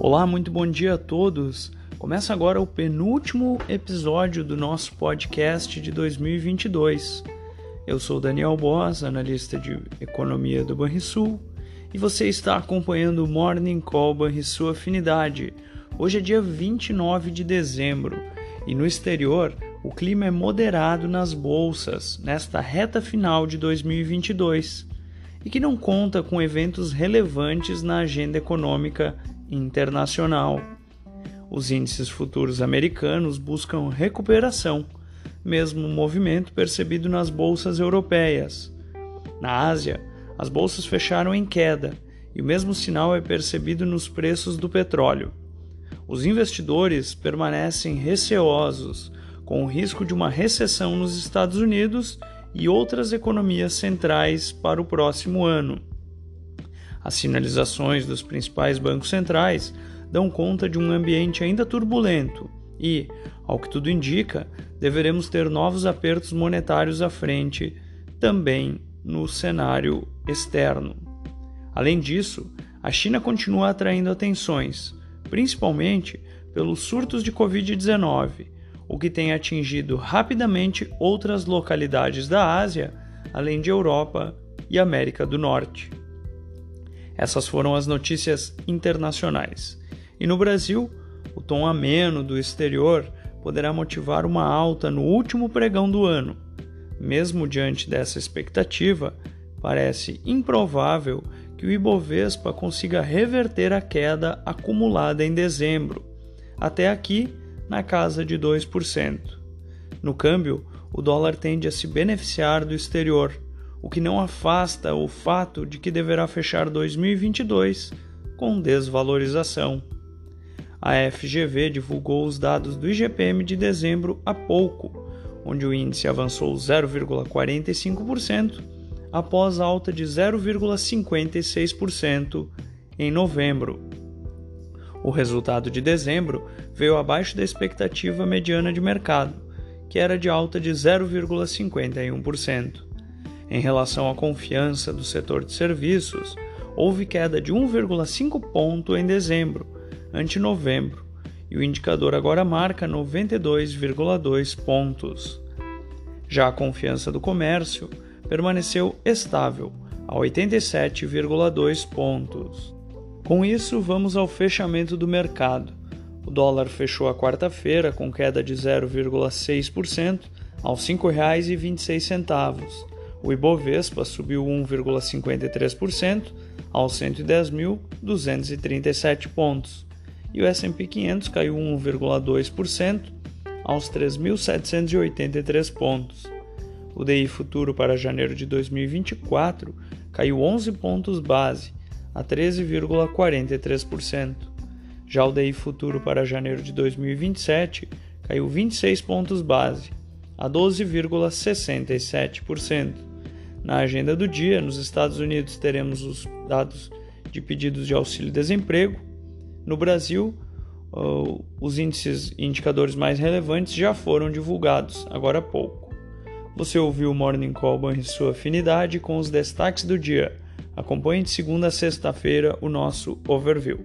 Olá, muito bom dia a todos. Começa agora o penúltimo episódio do nosso podcast de 2022. Eu sou Daniel Boas, analista de economia do Banrisul, e você está acompanhando o Morning Call Banrisul Afinidade. Hoje é dia 29 de dezembro e no exterior o clima é moderado nas bolsas nesta reta final de 2022 e que não conta com eventos relevantes na agenda econômica internacional. Os índices futuros americanos buscam recuperação, mesmo movimento percebido nas bolsas europeias. Na Ásia, as bolsas fecharam em queda e o mesmo sinal é percebido nos preços do petróleo. Os investidores permanecem receosos com o risco de uma recessão nos Estados Unidos e outras economias centrais para o próximo ano. As sinalizações dos principais bancos centrais dão conta de um ambiente ainda turbulento e, ao que tudo indica, deveremos ter novos apertos monetários à frente também no cenário externo. Além disso, a China continua atraindo atenções, principalmente pelos surtos de Covid-19, o que tem atingido rapidamente outras localidades da Ásia, além de Europa e América do Norte. Essas foram as notícias internacionais. E no Brasil, o tom ameno do exterior poderá motivar uma alta no último pregão do ano. Mesmo diante dessa expectativa, parece improvável que o Ibovespa consiga reverter a queda acumulada em dezembro, até aqui na casa de 2%. No câmbio, o dólar tende a se beneficiar do exterior o que não afasta o fato de que deverá fechar 2022 com desvalorização. A FGV divulgou os dados do IGPM de dezembro há pouco, onde o índice avançou 0,45% após alta de 0,56% em novembro. O resultado de dezembro veio abaixo da expectativa mediana de mercado, que era de alta de 0,51%. Em relação à confiança do setor de serviços, houve queda de 1,5 ponto em dezembro, ante novembro, e o indicador agora marca 92,2 pontos. Já a confiança do comércio permaneceu estável, a 87,2 pontos. Com isso, vamos ao fechamento do mercado. O dólar fechou a quarta-feira com queda de 0,6% aos R$ 5,26 o Ibovespa subiu 1,53% aos 110.237 pontos e o S&P 500 caiu 1,2% aos 3.783 pontos. O DI futuro para janeiro de 2024 caiu 11 pontos base a 13,43%. Já o DI futuro para janeiro de 2027 caiu 26 pontos base a 12,67%. Na agenda do dia, nos Estados Unidos, teremos os dados de pedidos de auxílio-desemprego. No Brasil, os índices e indicadores mais relevantes já foram divulgados agora há pouco. Você ouviu o Morning Call em sua afinidade com os destaques do dia. Acompanhe de segunda a sexta-feira o nosso overview.